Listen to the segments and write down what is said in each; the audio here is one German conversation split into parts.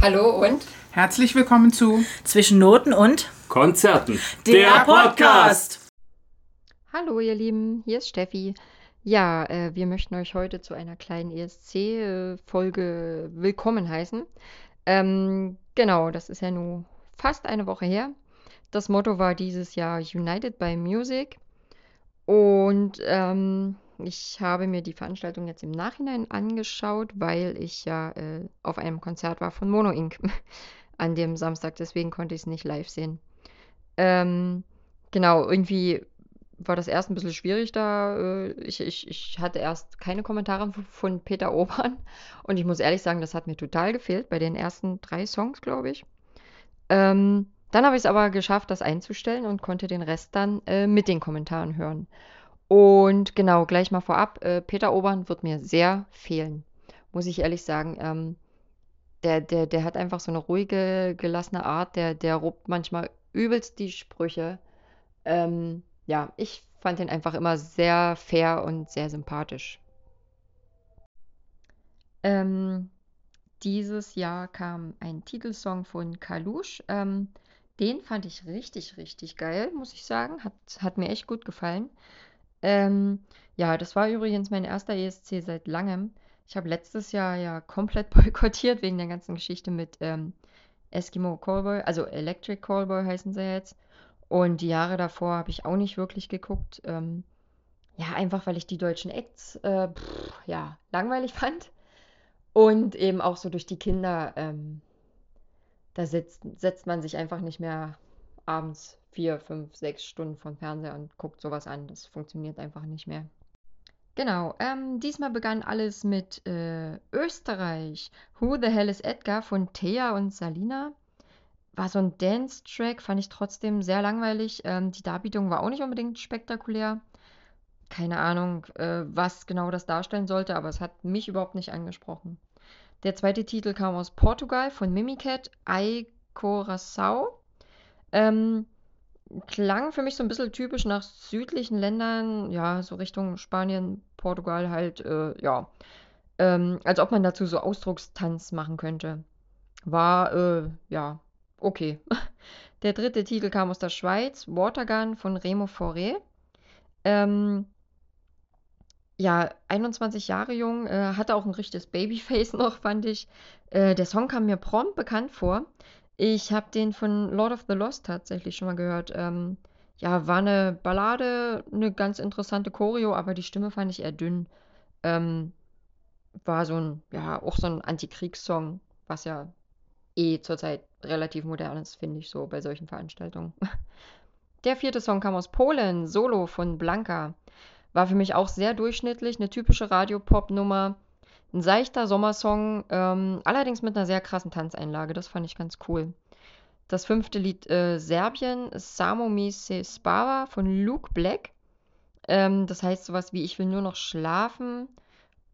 Hallo und Herzlich willkommen zu Zwischen Noten und Konzerten. der Podcast. Hallo ihr Lieben, hier ist Steffi. Ja, äh, wir möchten euch heute zu einer kleinen ESC-Folge willkommen heißen. Ähm, genau, das ist ja nun fast eine Woche her. Das Motto war dieses Jahr United by Music. Und ähm, ich habe mir die Veranstaltung jetzt im Nachhinein angeschaut, weil ich ja äh, auf einem Konzert war von Mono Inc. an dem Samstag, deswegen konnte ich es nicht live sehen. Ähm, genau, irgendwie war das erst ein bisschen schwierig da. äh, Ich, ich, ich hatte erst keine Kommentare von Peter Obern und ich muss ehrlich sagen, das hat mir total gefehlt bei den ersten drei Songs, glaube ich. Ähm, dann habe ich es aber geschafft, das einzustellen und konnte den Rest dann äh, mit den Kommentaren hören. Und genau, gleich mal vorab, äh, Peter Obern wird mir sehr fehlen, muss ich ehrlich sagen. Ähm, der, der, der hat einfach so eine ruhige, gelassene Art, der, der ruppt manchmal übelst die Sprüche. Ähm, ja, ich fand ihn einfach immer sehr fair und sehr sympathisch. Ähm, dieses Jahr kam ein Titelsong von Kalush. Ähm, den fand ich richtig, richtig geil, muss ich sagen. Hat, hat mir echt gut gefallen. Ähm, ja, das war übrigens mein erster ESC seit langem. Ich habe letztes Jahr ja komplett boykottiert wegen der ganzen Geschichte mit ähm, Eskimo Callboy, also Electric Callboy heißen sie jetzt. Und die Jahre davor habe ich auch nicht wirklich geguckt. Ähm, ja, einfach weil ich die deutschen Acts äh, pff, ja, langweilig fand. Und eben auch so durch die Kinder, ähm, da sitzt, setzt man sich einfach nicht mehr abends vier, fünf, sechs Stunden vom Fernseher und guckt sowas an. Das funktioniert einfach nicht mehr. Genau, ähm, diesmal begann alles mit äh, Österreich. Who the Hell is Edgar von Thea und Salina. War so ein Dance-Track, fand ich trotzdem sehr langweilig. Ähm, die Darbietung war auch nicht unbedingt spektakulär. Keine Ahnung, äh, was genau das darstellen sollte, aber es hat mich überhaupt nicht angesprochen. Der zweite Titel kam aus Portugal von Mimicat, Ai Coração. Ähm, klang für mich so ein bisschen typisch nach südlichen Ländern, ja, so Richtung Spanien, Portugal halt, äh, ja. Ähm, als ob man dazu so Ausdruckstanz machen könnte. War, äh, ja, okay. Der dritte Titel kam aus der Schweiz, Watergun von Remo Fauré. Ähm, ja, 21 Jahre jung, äh, hatte auch ein richtiges Babyface noch, fand ich. Äh, der Song kam mir prompt bekannt vor. Ich habe den von Lord of the Lost tatsächlich schon mal gehört. Ähm, ja, war eine Ballade, eine ganz interessante Choreo, aber die Stimme fand ich eher dünn. Ähm, war so ein, ja, auch so ein Antikriegssong, was ja eh zurzeit relativ modern ist, finde ich so bei solchen Veranstaltungen. Der vierte Song kam aus Polen, Solo von Blanka. War für mich auch sehr durchschnittlich, eine typische Radiopop-Nummer. Ein seichter Sommersong, ähm, allerdings mit einer sehr krassen Tanzeinlage. Das fand ich ganz cool. Das fünfte Lied äh, Serbien, Samo mi se spava von Luke Black. Ähm, das heißt sowas wie Ich will nur noch schlafen.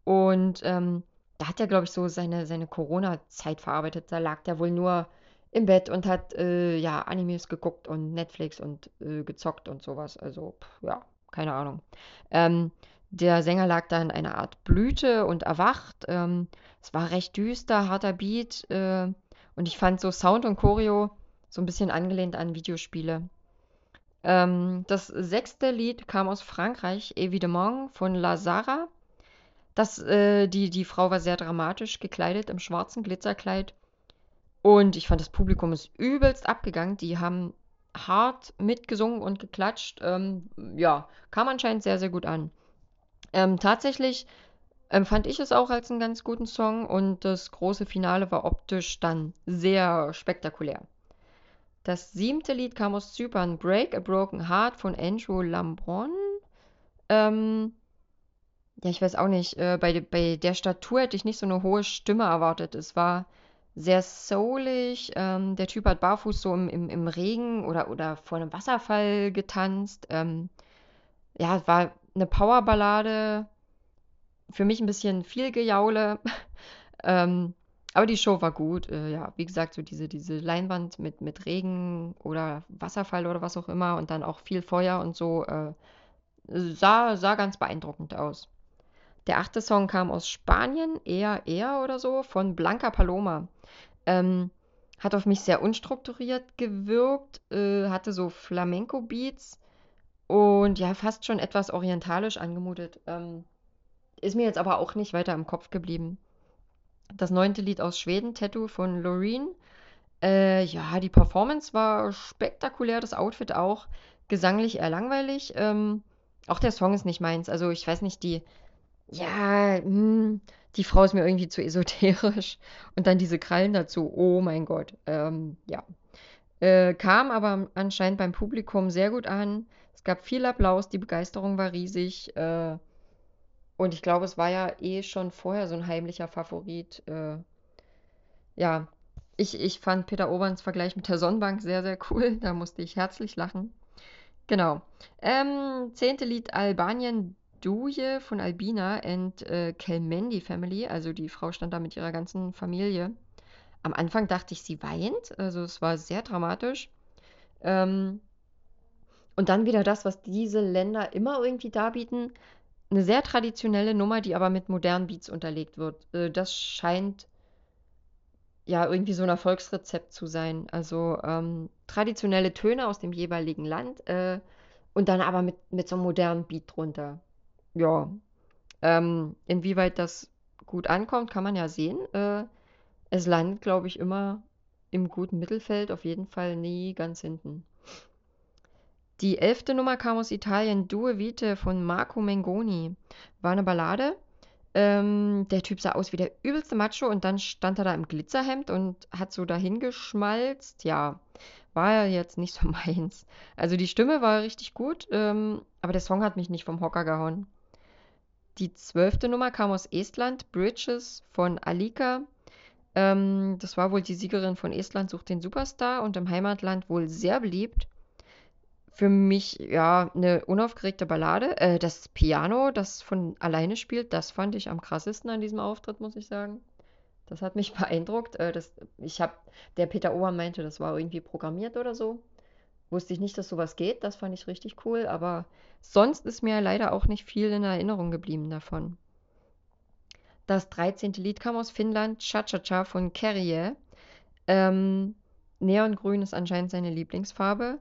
Und ähm, da hat er, glaube ich, so seine, seine Corona-Zeit verarbeitet. Da lag der wohl nur im Bett und hat äh, ja Animes geguckt und Netflix und äh, gezockt und sowas. Also, pff, ja, keine Ahnung. Ähm, der Sänger lag da in einer Art Blüte und erwacht. Ähm, es war recht düster, harter Beat. Äh, und ich fand so Sound und Choreo so ein bisschen angelehnt an Videospiele. Ähm, das sechste Lied kam aus Frankreich, Évidemment von Lazara. Das, äh, die, die Frau war sehr dramatisch gekleidet im schwarzen Glitzerkleid. Und ich fand, das Publikum ist übelst abgegangen. Die haben hart mitgesungen und geklatscht. Ähm, ja, kam anscheinend sehr, sehr gut an. Ähm, tatsächlich empfand ich es auch als einen ganz guten Song und das große Finale war optisch dann sehr spektakulär. Das siebte Lied kam aus Zypern, Break a Broken Heart von Andrew Lambron. Ähm, ja, ich weiß auch nicht. Äh, bei, bei der Statur hätte ich nicht so eine hohe Stimme erwartet. Es war sehr soulig. Ähm, der Typ hat barfuß so im, im, im Regen oder, oder vor einem Wasserfall getanzt. Ähm, ja, es war eine Powerballade. Für mich ein bisschen viel Gejaule. ähm, aber die Show war gut. Äh, ja, wie gesagt, so diese, diese Leinwand mit, mit Regen oder Wasserfall oder was auch immer und dann auch viel Feuer und so. Äh, sah, sah ganz beeindruckend aus. Der achte Song kam aus Spanien, eher eher oder so, von Blanca Paloma. Ähm, hat auf mich sehr unstrukturiert gewirkt, äh, hatte so Flamenco-Beats und ja, fast schon etwas orientalisch angemutet. Ähm, ist mir jetzt aber auch nicht weiter im Kopf geblieben. Das neunte Lied aus Schweden, Tattoo von Loreen. Äh, ja, die Performance war spektakulär, das Outfit auch. Gesanglich eher langweilig. Ähm, auch der Song ist nicht meins. Also ich weiß nicht, die, ja, hm, die Frau ist mir irgendwie zu esoterisch. Und dann diese Krallen dazu. Oh mein Gott. Ähm, ja. Äh, kam aber anscheinend beim Publikum sehr gut an. Es gab viel Applaus, die Begeisterung war riesig. Äh, und ich glaube, es war ja eh schon vorher so ein heimlicher Favorit. Äh, ja, ich, ich fand Peter Oberns Vergleich mit der Sonnenbank sehr, sehr cool. Da musste ich herzlich lachen. Genau. Ähm, zehnte Lied Albanien Duje von Albina and äh, Kelmendi Family. Also die Frau stand da mit ihrer ganzen Familie. Am Anfang dachte ich, sie weint. Also es war sehr dramatisch. Ähm, und dann wieder das, was diese Länder immer irgendwie darbieten. Eine sehr traditionelle Nummer, die aber mit modernen Beats unterlegt wird. Äh, das scheint ja irgendwie so ein Erfolgsrezept zu sein. Also ähm, traditionelle Töne aus dem jeweiligen Land äh, und dann aber mit, mit so einem modernen Beat drunter. Ja. Ähm, inwieweit das gut ankommt, kann man ja sehen. Äh, es landet, glaube ich, immer im guten Mittelfeld, auf jeden Fall nie ganz hinten. Die elfte Nummer kam aus Italien, Due Vite von Marco Mengoni. War eine Ballade. Ähm, der Typ sah aus wie der übelste Macho und dann stand er da im Glitzerhemd und hat so dahin geschmalzt. Ja, war ja jetzt nicht so meins. Also die Stimme war richtig gut, ähm, aber der Song hat mich nicht vom Hocker gehauen. Die zwölfte Nummer kam aus Estland, Bridges von Alika. Ähm, das war wohl die Siegerin von Estland sucht den Superstar und im Heimatland wohl sehr beliebt. Für mich, ja, eine unaufgeregte Ballade. Äh, das Piano, das von alleine spielt, das fand ich am krassesten an diesem Auftritt, muss ich sagen. Das hat mich beeindruckt. Äh, das, ich habe, der Peter Ober meinte, das war irgendwie programmiert oder so. Wusste ich nicht, dass sowas geht. Das fand ich richtig cool. Aber sonst ist mir leider auch nicht viel in Erinnerung geblieben davon. Das 13. Lied kam aus Finnland, Cha-Cha-Cha von Kerrie. Ähm, Neongrün ist anscheinend seine Lieblingsfarbe.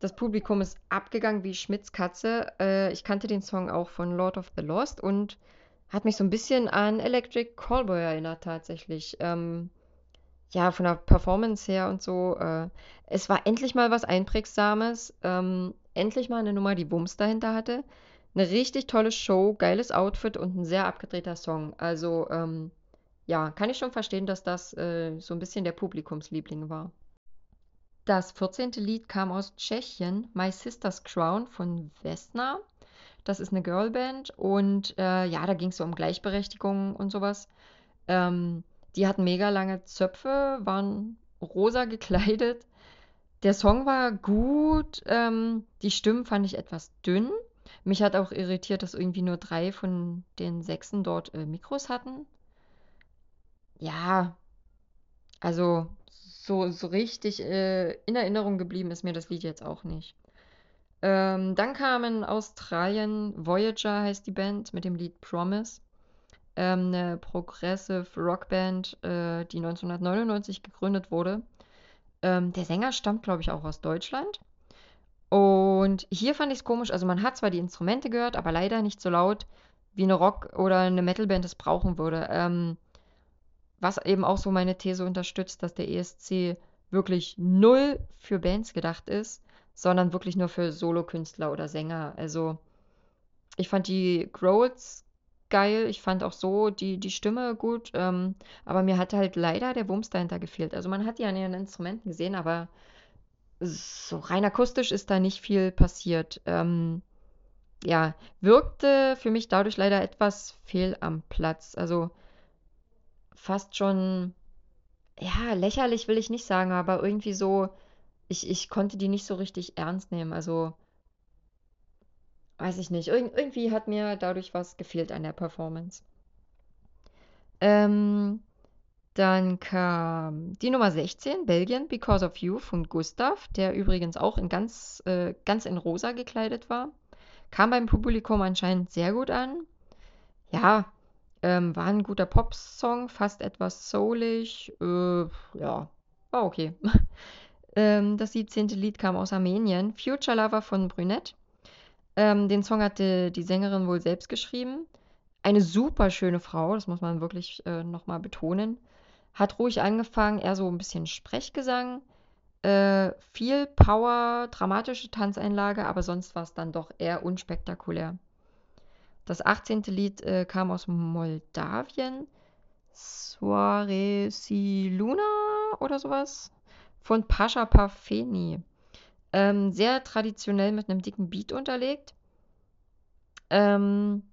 Das Publikum ist abgegangen wie Schmidts Katze. Äh, ich kannte den Song auch von Lord of the Lost und hat mich so ein bisschen an Electric Callboy erinnert tatsächlich. Ähm, ja, von der Performance her und so. Äh, es war endlich mal was Einprägsames. Ähm, endlich mal eine Nummer, die Wumms dahinter hatte. Eine richtig tolle Show, geiles Outfit und ein sehr abgedrehter Song. Also, ähm, ja, kann ich schon verstehen, dass das äh, so ein bisschen der Publikumsliebling war. Das 14. Lied kam aus Tschechien, My Sister's Crown von Vesna. Das ist eine Girlband und äh, ja, da ging es so um Gleichberechtigung und sowas. Ähm, die hatten mega lange Zöpfe, waren rosa gekleidet. Der Song war gut, ähm, die Stimmen fand ich etwas dünn. Mich hat auch irritiert, dass irgendwie nur drei von den sechsen dort äh, Mikros hatten. Ja, also so, so richtig äh, in Erinnerung geblieben ist mir das Lied jetzt auch nicht. Ähm, dann kam in Australien Voyager heißt die Band mit dem Lied Promise. Ähm, eine Progressive Rockband, äh, die 1999 gegründet wurde. Ähm, der Sänger stammt, glaube ich, auch aus Deutschland. Und hier fand ich es komisch, also man hat zwar die Instrumente gehört, aber leider nicht so laut, wie eine Rock- oder eine Metalband es brauchen würde. Ähm, was eben auch so meine These unterstützt, dass der ESC wirklich null für Bands gedacht ist, sondern wirklich nur für Solokünstler oder Sänger. Also ich fand die Growls geil, ich fand auch so die, die Stimme gut, ähm, aber mir hat halt leider der Wumms dahinter gefehlt. Also man hat die an ihren Instrumenten gesehen, aber so rein akustisch ist da nicht viel passiert. Ähm, ja, wirkte für mich dadurch leider etwas fehl am Platz. Also fast schon, ja, lächerlich will ich nicht sagen, aber irgendwie so, ich, ich konnte die nicht so richtig ernst nehmen. Also, weiß ich nicht. Ir irgendwie hat mir dadurch was gefehlt an der Performance. Ähm, dann kam die Nummer 16, Belgien, Because of You von Gustav, der übrigens auch in ganz, äh, ganz in rosa gekleidet war. Kam beim Publikum anscheinend sehr gut an. Ja, Ähm, war ein guter Pop-Song, fast etwas soulig. Äh, ja, war okay. ähm, das 17. Lied kam aus Armenien. Future Lover von Brünette. Ähm, den Song hatte die Sängerin wohl selbst geschrieben. Eine super schöne Frau, das muss man wirklich äh, nochmal betonen. Hat ruhig angefangen, eher so ein bisschen Sprechgesang. Äh, viel Power, dramatische Tanzeinlage, aber sonst war es dann doch eher unspektakulär. Das 18. Lied äh, kam aus Moldawien. Soare si Luna oder sowas. Von Pascha Parfeni. Ähm, sehr traditionell mit einem dicken Beat unterlegt. Ähm,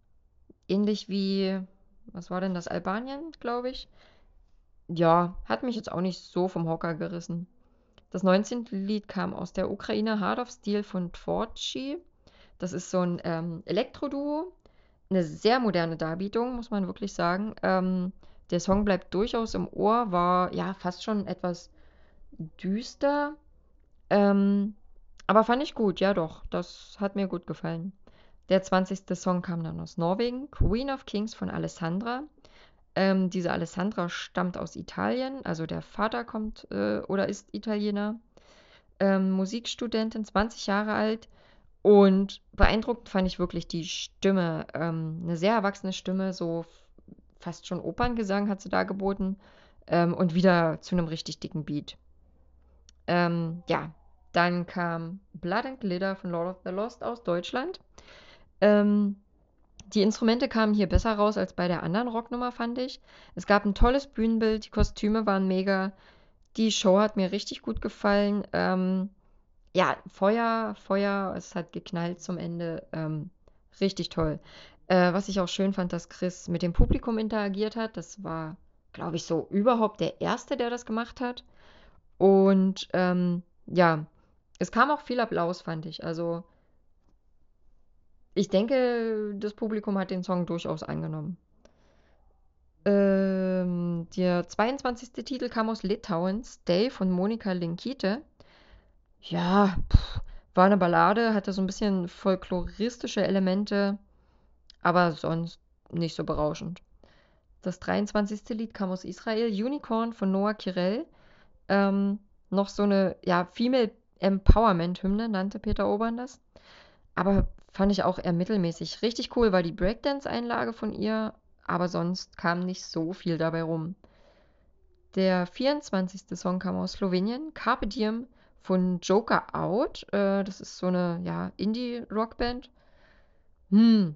ähnlich wie, was war denn das? Albanien, glaube ich. Ja, hat mich jetzt auch nicht so vom Hocker gerissen. Das 19. Lied kam aus der Ukraine Hard of Steel von Tvorchi. Das ist so ein ähm, Elektroduo. Eine sehr moderne Darbietung, muss man wirklich sagen. Ähm, der Song bleibt durchaus im Ohr, war ja fast schon etwas düster. Ähm, aber fand ich gut, ja doch. Das hat mir gut gefallen. Der 20. Song kam dann aus Norwegen, Queen of Kings von Alessandra. Ähm, diese Alessandra stammt aus Italien, also der Vater kommt äh, oder ist Italiener. Ähm, Musikstudentin, 20 Jahre alt. Und beeindruckend fand ich wirklich die Stimme. Ähm, eine sehr erwachsene Stimme, so fast schon Operngesang hat sie da geboten. Ähm, und wieder zu einem richtig dicken Beat. Ähm, ja, dann kam Blood and Glitter von Lord of the Lost aus Deutschland. Ähm, die Instrumente kamen hier besser raus als bei der anderen Rocknummer, fand ich. Es gab ein tolles Bühnenbild, die Kostüme waren mega. Die Show hat mir richtig gut gefallen. Ja, Feuer, Feuer, es hat geknallt zum Ende. Ähm, richtig toll. Äh, was ich auch schön fand, dass Chris mit dem Publikum interagiert hat. Das war, glaube ich, so überhaupt der Erste, der das gemacht hat. Und ähm, ja, es kam auch viel Applaus, fand ich. Also ich denke, das Publikum hat den Song durchaus angenommen. Ähm, der 22. Titel kam aus Litauen, Stay von Monika Linkite. Ja, war eine Ballade, hatte so ein bisschen folkloristische Elemente, aber sonst nicht so berauschend. Das 23. Lied kam aus Israel, Unicorn von Noah Kirel. Ähm, noch so eine, ja, Female Empowerment-Hymne, nannte Peter Obern das. Aber fand ich auch eher mittelmäßig. Richtig cool war die Breakdance-Einlage von ihr, aber sonst kam nicht so viel dabei rum. Der 24. Song kam aus Slowenien, Carpe Diem von Joker Out. Äh, das ist so eine ja, Indie-Rockband. Hm.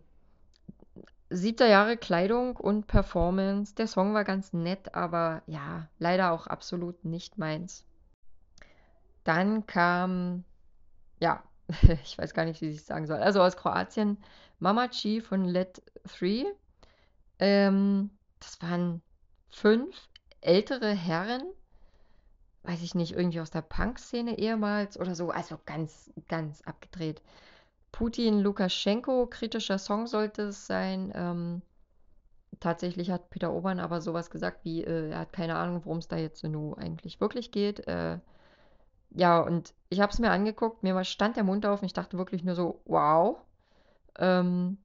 Siebter Jahre Kleidung und Performance. Der Song war ganz nett, aber ja, leider auch absolut nicht meins. Dann kam, ja, ich weiß gar nicht, wie ich sagen soll. Also aus Kroatien, Mamachi von Let 3. Ähm, das waren fünf ältere Herren, weiß ich nicht, irgendwie aus der Punk-Szene ehemals oder so. Also ganz, ganz abgedreht. Putin, Lukaschenko, kritischer Song sollte es sein. Ähm, tatsächlich hat Peter Obern aber sowas gesagt wie, äh, er hat keine Ahnung, worum es da jetzt so eigentlich wirklich geht. Äh, ja, und ich habe es mir angeguckt, mir stand der Mund auf und ich dachte wirklich nur so, wow. Ähm,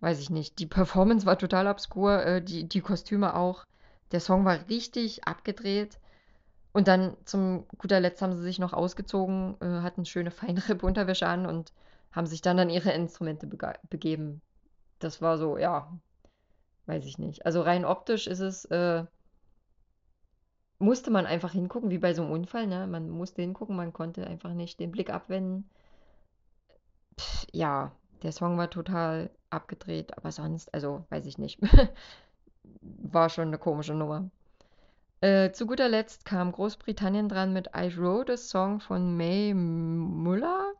weiß ich nicht. Die Performance war total obskur, äh, die, die Kostüme auch. Der Song war richtig abgedreht. Und dann zum guter Letzt haben sie sich noch ausgezogen, äh, hatten schöne Feinripp-Unterwäsche an und haben sich dann an ihre Instrumente begeben. Das war so, ja, weiß ich nicht. Also rein optisch ist es äh, musste man einfach hingucken, wie bei so einem Unfall, ne? Man musste hingucken, man konnte einfach nicht den Blick abwenden. Pff, ja, der Song war total abgedreht, aber sonst, also weiß ich nicht. war schon eine komische Nummer. Äh, zu guter Letzt kam Großbritannien dran mit I Wrote a Song von May Muller.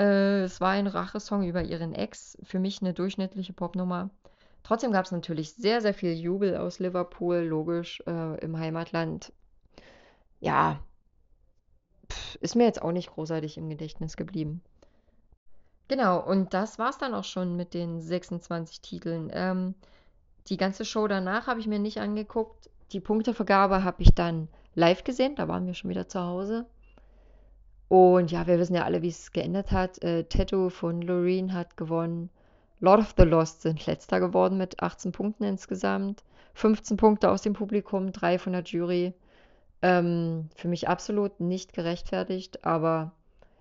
Äh, es war ein Rachesong über ihren Ex. Für mich eine durchschnittliche Popnummer. Trotzdem gab es natürlich sehr, sehr viel Jubel aus Liverpool, logisch, äh, im Heimatland. Ja, pff, ist mir jetzt auch nicht großartig im Gedächtnis geblieben. Genau, und das war's dann auch schon mit den 26 Titeln. Ähm, die ganze Show danach habe ich mir nicht angeguckt. Die Punktevergabe habe ich dann live gesehen, da waren wir schon wieder zu Hause. Und ja, wir wissen ja alle, wie es geändert hat. Äh, Tattoo von Loreen hat gewonnen. Lord of the Lost sind letzter geworden mit 18 Punkten insgesamt. 15 Punkte aus dem Publikum, 3 von der Jury. Ähm, für mich absolut nicht gerechtfertigt, aber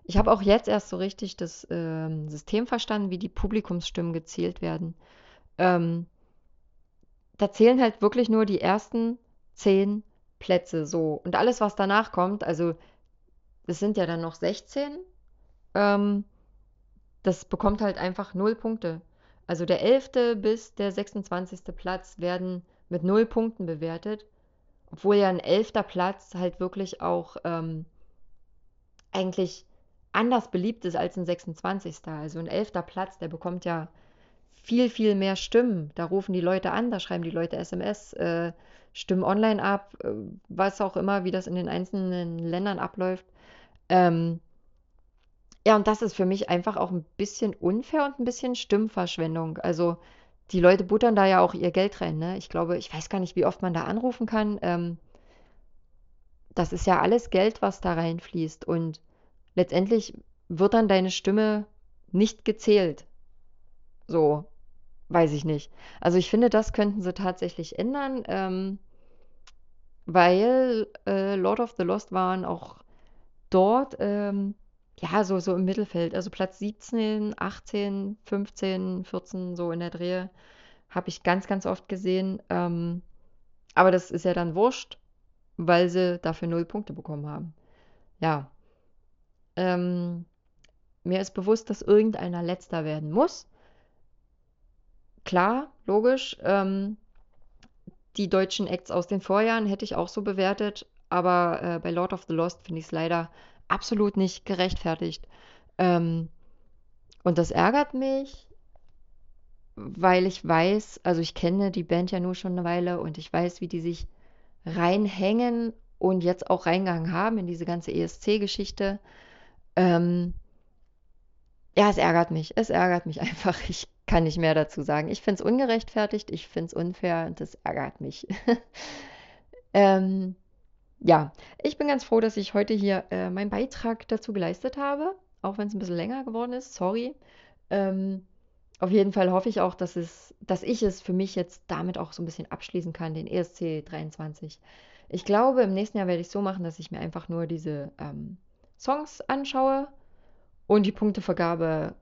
ich habe auch jetzt erst so richtig das ähm, System verstanden, wie die Publikumsstimmen gezählt werden. Ähm, da zählen halt wirklich nur die ersten 10 Plätze so. Und alles, was danach kommt, also es sind ja dann noch 16, ähm, das bekommt halt einfach 0 Punkte. Also der 11. bis der 26. Platz werden mit 0 Punkten bewertet. Obwohl ja ein 11. Platz halt wirklich auch ähm, eigentlich anders beliebt ist als ein 26. Also ein 11. Platz, der bekommt ja viel, viel mehr Stimmen. Da rufen die Leute an, da schreiben die Leute SMS, äh, stimmen online ab, äh, was auch immer, wie das in den einzelnen Ländern abläuft. Ähm, ja, und das ist für mich einfach auch ein bisschen unfair und ein bisschen Stimmverschwendung. Also die Leute buttern da ja auch ihr Geld rein. Ne? Ich glaube, ich weiß gar nicht, wie oft man da anrufen kann. Ähm, das ist ja alles Geld, was da reinfließt. Und letztendlich wird dann deine Stimme nicht gezählt. So, weiß ich nicht. Also ich finde, das könnten sie tatsächlich ändern, ähm, weil äh, Lord of the Lost waren auch dort, ähm, ja, so, so im Mittelfeld. Also Platz 17, 18, 15, 14, so in der Drehe, habe ich ganz, ganz oft gesehen. Ähm, aber das ist ja dann wurscht, weil sie dafür null Punkte bekommen haben. Ja. Ähm, mir ist bewusst, dass irgendeiner letzter werden muss. Klar, logisch. Ähm, die deutschen Acts aus den Vorjahren hätte ich auch so bewertet, aber äh, bei Lord of the Lost finde ich es leider absolut nicht gerechtfertigt. Ähm, und das ärgert mich, weil ich weiß, also ich kenne die Band ja nur schon eine Weile und ich weiß, wie die sich reinhängen und jetzt auch reingegangen haben in diese ganze ESC-Geschichte. Ähm, ja, es ärgert mich. Es ärgert mich einfach. Ich kann nicht mehr dazu sagen. Ich finde es ungerechtfertigt, ich finde es unfair und das ärgert mich. ähm, ja, ich bin ganz froh, dass ich heute hier äh, meinen Beitrag dazu geleistet habe, auch wenn es ein bisschen länger geworden ist. Sorry. Ähm, auf jeden Fall hoffe ich auch, dass, es, dass ich es für mich jetzt damit auch so ein bisschen abschließen kann, den ESC 23. Ich glaube, im nächsten Jahr werde ich es so machen, dass ich mir einfach nur diese ähm, Songs anschaue und die Punktevergabe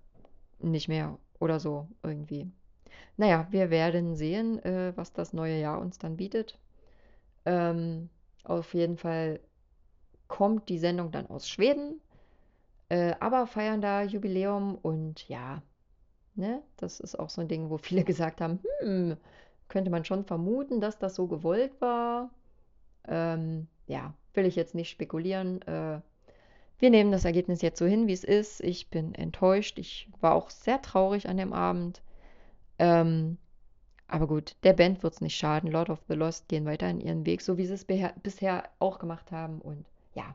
nicht mehr oder so irgendwie. Naja, wir werden sehen, äh, was das neue Jahr uns dann bietet. Ähm, auf jeden Fall kommt die Sendung dann aus Schweden, äh, aber feiern da Jubiläum und ja, ne, das ist auch so ein Ding, wo viele gesagt haben, hm, könnte man schon vermuten, dass das so gewollt war. Ähm, ja, will ich jetzt nicht spekulieren. Äh, wir nehmen das Ergebnis jetzt so hin, wie es ist. Ich bin enttäuscht. Ich war auch sehr traurig an dem Abend. Ähm, aber gut, der Band wird es nicht schaden. Lord of the Lost gehen weiter in ihren Weg, so wie sie es bisher auch gemacht haben. Und ja,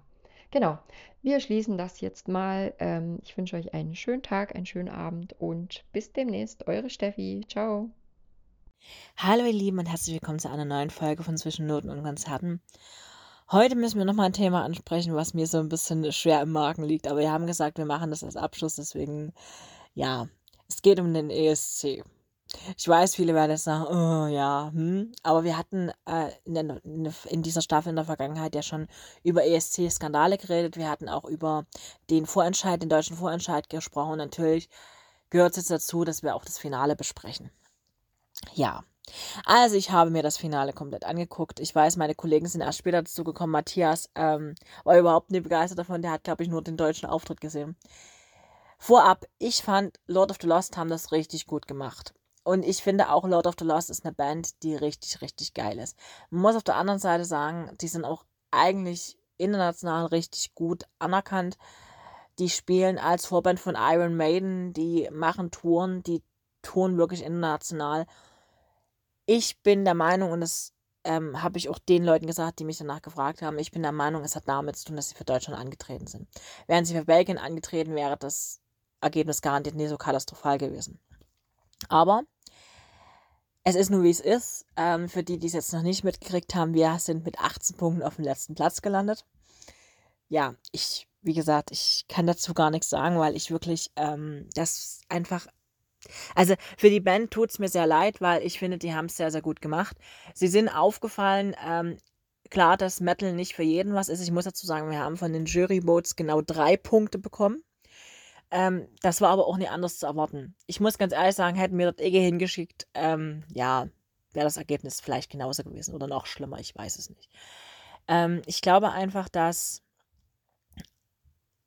genau. Wir schließen das jetzt mal. Ähm, ich wünsche euch einen schönen Tag, einen schönen Abend und bis demnächst. Eure Steffi. Ciao. Hallo ihr Lieben und herzlich willkommen zu einer neuen Folge von Zwischennoten und Konzerten. Heute müssen wir nochmal ein Thema ansprechen, was mir so ein bisschen schwer im Magen liegt. Aber wir haben gesagt, wir machen das als Abschluss. Deswegen, ja, es geht um den ESC. Ich weiß, viele werden jetzt sagen, oh, ja, hm. aber wir hatten äh, in, der, in, dieser Staffel in der Vergangenheit ja schon über ESC-Skandale geredet. Wir hatten auch über den Vorentscheid, den deutschen Vorentscheid gesprochen. Natürlich gehört es jetzt dazu, dass wir auch das Finale besprechen. Ja, also ich habe mir das Finale komplett angeguckt. Ich weiß, meine Kollegen sind erst später dazu gekommen. Matthias ähm, war überhaupt nicht begeistert davon. Der hat, glaube ich, nur den deutschen Auftritt gesehen. Vorab, ich fand Lord of the Lost haben das richtig gut gemacht. Und ich finde auch Lord of the Lost ist eine Band, die richtig, richtig geil ist. Man muss auf der anderen Seite sagen, die sind auch eigentlich international richtig gut anerkannt. Die spielen als Vorband von Iron Maiden, die machen Touren, die touren wirklich international. Ich bin der Meinung, und das ähm, habe ich auch den Leuten gesagt, die mich danach gefragt haben, ich bin der Meinung, es hat damit zu tun, dass sie für Deutschland angetreten sind. Wären sie für Belgien angetreten, wäre das Ergebnis garantiert nicht so katastrophal gewesen. Aber es ist nur wie es ist. Ähm, für die, die es jetzt noch nicht mitgekriegt haben, wir sind mit 18 Punkten auf dem letzten Platz gelandet. Ja, ich, wie gesagt, ich kann dazu gar nichts sagen, weil ich wirklich ähm, das einfach Also für die Band tut es mir sehr leid, weil ich finde, die haben es sehr, sehr gut gemacht. Sie sind aufgefallen, ähm, klar, dass Metal nicht für jeden was ist. Ich muss dazu sagen, wir haben von den Jury-Votes genau drei Punkte bekommen. Ähm, das war aber auch nicht anders zu erwarten. Ich muss ganz ehrlich sagen, hätten wir dort Ege hingeschickt, ähm, ja, wäre das Ergebnis vielleicht genauso gewesen oder noch schlimmer, ich weiß es nicht. Ähm, ich glaube einfach, dass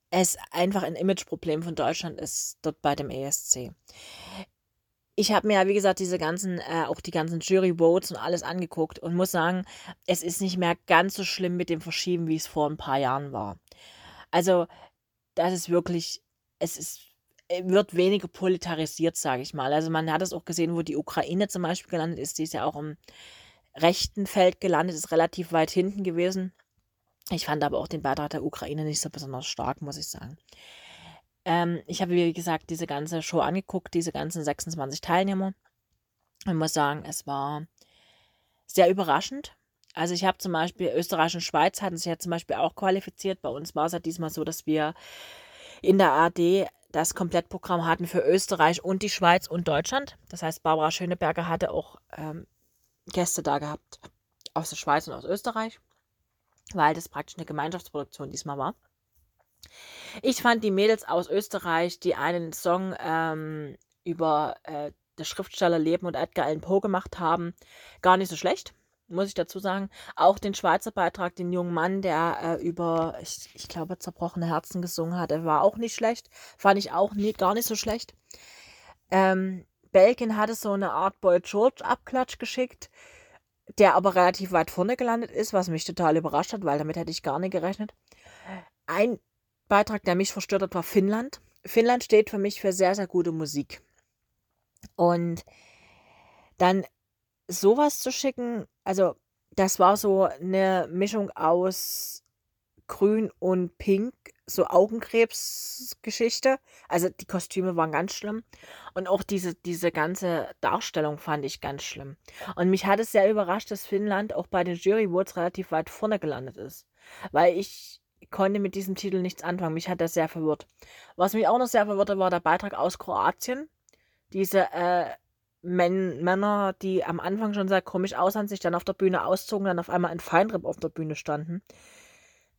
es einfach ein Imageproblem von Deutschland ist, dort bei dem ESC. Ich habe mir ja, wie gesagt, diese ganzen, äh, auch die ganzen Jury-Votes und alles angeguckt und muss sagen, es ist nicht mehr ganz so schlimm mit dem Verschieben, wie es vor ein paar Jahren war. Also, das ist wirklich, es ist, äh, wird weniger politarisiert, sage ich mal. Also man hat es auch gesehen, wo die Ukraine zum Beispiel gelandet ist, die ist ja auch im rechten Feld gelandet, ist relativ weit hinten gewesen. Ich fand aber auch den Beitrag der Ukraine nicht so besonders stark, muss ich sagen. Ähm, ich habe, wie gesagt, diese ganze Show angeguckt, diese ganzen 26 Teilnehmer. Ich muss sagen, es war sehr überraschend. Also ich habe zum Beispiel, Österreich und Schweiz hatten sich ja zum Beispiel auch qualifiziert. Bei uns war es ja diesmal so, dass wir in der AD das Komplettprogramm hatten für Österreich und die Schweiz und Deutschland. Das heißt, Barbara Schöneberger hatte auch ähm, Gäste da gehabt aus der Schweiz und aus Österreich weil das praktisch eine Gemeinschaftsproduktion diesmal war. Ich fand die Mädels aus Österreich, die einen Song ähm, über äh, das Schriftstellerleben und Edgar Allan Poe gemacht haben, gar nicht so schlecht, muss ich dazu sagen. Auch den Schweizer Beitrag, den jungen Mann, der äh, über, ich, ich glaube, zerbrochene Herzen gesungen hat, war auch nicht schlecht. Fand ich auch nie, gar nicht so schlecht. Ähm, Belgien hatte so eine Art Boy George Abklatsch geschickt der aber relativ weit vorne gelandet ist, was mich total überrascht hat, weil damit hätte ich gar nicht gerechnet. Ein Beitrag, der mich verstört hat, war Finnland. Finnland steht für mich für sehr, sehr gute Musik. Und dann sowas zu schicken, also das war so eine Mischung aus Grün und Pink, so Augenkrebsgeschichte. Also die Kostüme waren ganz schlimm. Und auch diese, diese ganze Darstellung fand ich ganz schlimm. Und mich hat es sehr überrascht, dass Finnland auch bei den Jury Awards relativ weit vorne gelandet ist. Weil ich konnte mit diesem Titel nichts anfangen. Mich hat das sehr verwirrt. Was mich auch noch sehr verwirrte, war der Beitrag aus Kroatien. Diese äh, Men Männer, die am Anfang schon sehr komisch aussahen, sich dann auf der Bühne auszogen, dann auf einmal in Feinripp auf der Bühne standen.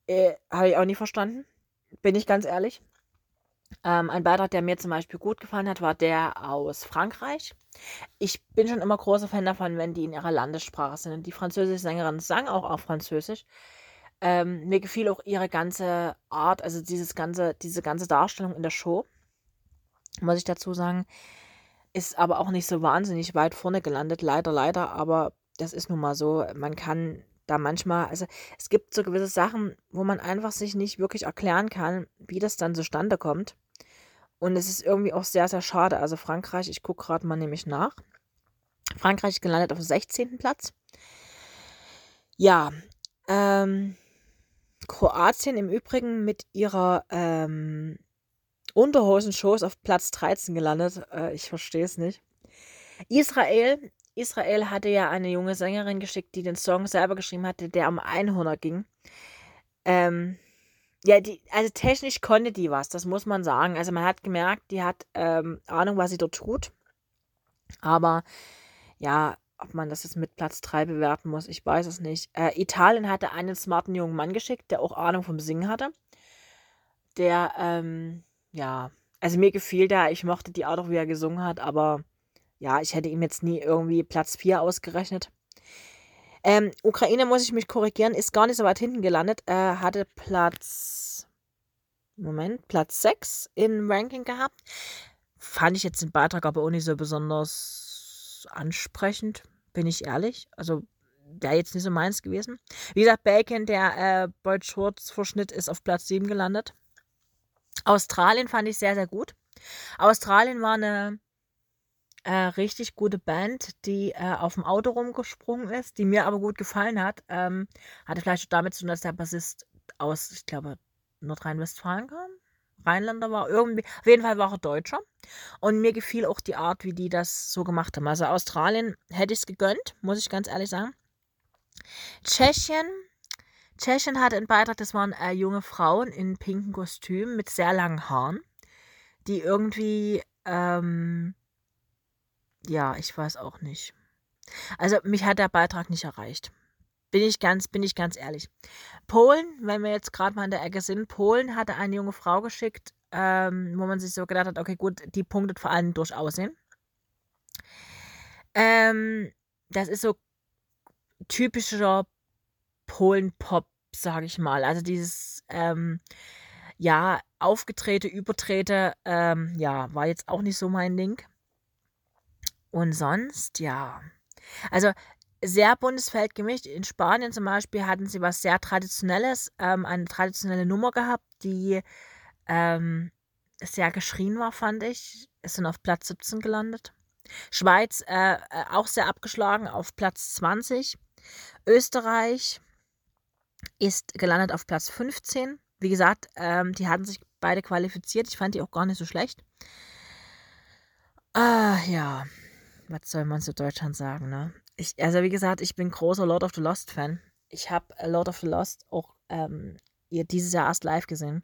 Äh, Habe ich auch nie verstanden. Bin ich ganz ehrlich. Ähm, ein Beitrag, der mir zum Beispiel gut gefallen hat, war der aus Frankreich. Ich bin schon immer großer Fan davon, wenn die in ihrer Landessprache sind. Die französische Sängerin sang auch auf Französisch. Ähm, mir gefiel auch ihre ganze Art, also dieses ganze, diese ganze Darstellung in der Show, muss ich dazu sagen, ist aber auch nicht so wahnsinnig weit vorne gelandet, leider, leider, aber das ist nun mal so. Man kann da manchmal, also es gibt so gewisse Sachen, wo man einfach sich nicht wirklich erklären kann, wie das dann zustande kommt. Und es ist irgendwie auch sehr, sehr schade. Also Frankreich, ich gucke gerade mal nämlich nach. Frankreich gelandet auf dem 16. Platz. Ja, ähm, Kroatien im Übrigen mit ihrer ähm, Unterhosen-Shows auf Platz 13 gelandet. Äh, ich verstehe es nicht. Israel Israel hatte ja eine junge Sängerin geschickt, die den Song selber geschrieben hatte, der um Einhörner ging. Ähm, ja, die, also technisch konnte die was, das muss man sagen. Also man hat gemerkt, die hat ähm, Ahnung, was sie dort tut. Aber ja, ob man das jetzt mit Platz 3 bewerten muss, ich weiß es nicht. Äh, Italien hatte einen smarten jungen Mann geschickt, der auch Ahnung vom Singen hatte. Der, ähm, ja, also mir gefiel der, ich mochte die Art auch, wie er gesungen hat, aber ja, ich hätte ihm jetzt nie irgendwie Platz 4 ausgerechnet. Ähm, Ukraine, muss ich mich korrigieren, ist gar nicht so weit hinten gelandet. Äh, hatte Platz. Moment, Platz 6 im Ranking gehabt. Fand ich jetzt den Beitrag aber auch nicht so besonders ansprechend, bin ich ehrlich. Also, wäre jetzt nicht so meins gewesen. Wie gesagt, Bacon, der äh, Boyd Schwartz Verschnitt, ist auf Platz 7 gelandet. Australien fand ich sehr, sehr gut. Australien war eine äh, richtig gute Band, die äh, auf dem Auto rumgesprungen ist, die mir aber gut gefallen hat. Ähm, hatte vielleicht damit zu tun, dass der Bassist aus, ich glaube, Nordrhein-Westfalen kam. Rheinländer war irgendwie, auf jeden Fall war er Deutscher. Und mir gefiel auch die Art, wie die das so gemacht haben. Also Australien hätte ich es gegönnt, muss ich ganz ehrlich sagen. Tschechien. Tschechien hatte einen Beitrag, das waren äh, junge Frauen in pinken Kostümen mit sehr langen Haaren, die irgendwie ähm, ja, ich weiß auch nicht. Also mich hat der Beitrag nicht erreicht. Bin ich ganz, bin ich ganz ehrlich. Polen, wenn wir jetzt gerade mal in der Ecke sind, Polen hatte eine junge Frau geschickt, ähm, wo man sich so gedacht hat, okay, gut, die punktet vor allem durch Aussehen. Ähm, das ist so typischer Polen-Pop, sage ich mal. Also dieses, ähm, ja, aufgetrete, übertrete, ähm, ja, war jetzt auch nicht so mein Ding. Und sonst, ja. Also sehr buntes Feld gemischt. In Spanien zum Beispiel hatten sie was sehr Traditionelles, ähm, eine traditionelle Nummer gehabt, die ähm, sehr geschrien war, fand ich. Es sind auf Platz 17 gelandet. Schweiz äh, äh, auch sehr abgeschlagen auf Platz 20. Österreich ist gelandet auf Platz 15. Wie gesagt, ähm, die hatten sich beide qualifiziert. Ich fand die auch gar nicht so schlecht. Ah, ja. Was soll man zu Deutschland sagen, ne? Ich, also, wie gesagt, ich bin großer Lord of the Lost Fan. Ich habe äh, Lord of the Lost auch ähm, dieses Jahr erst live gesehen.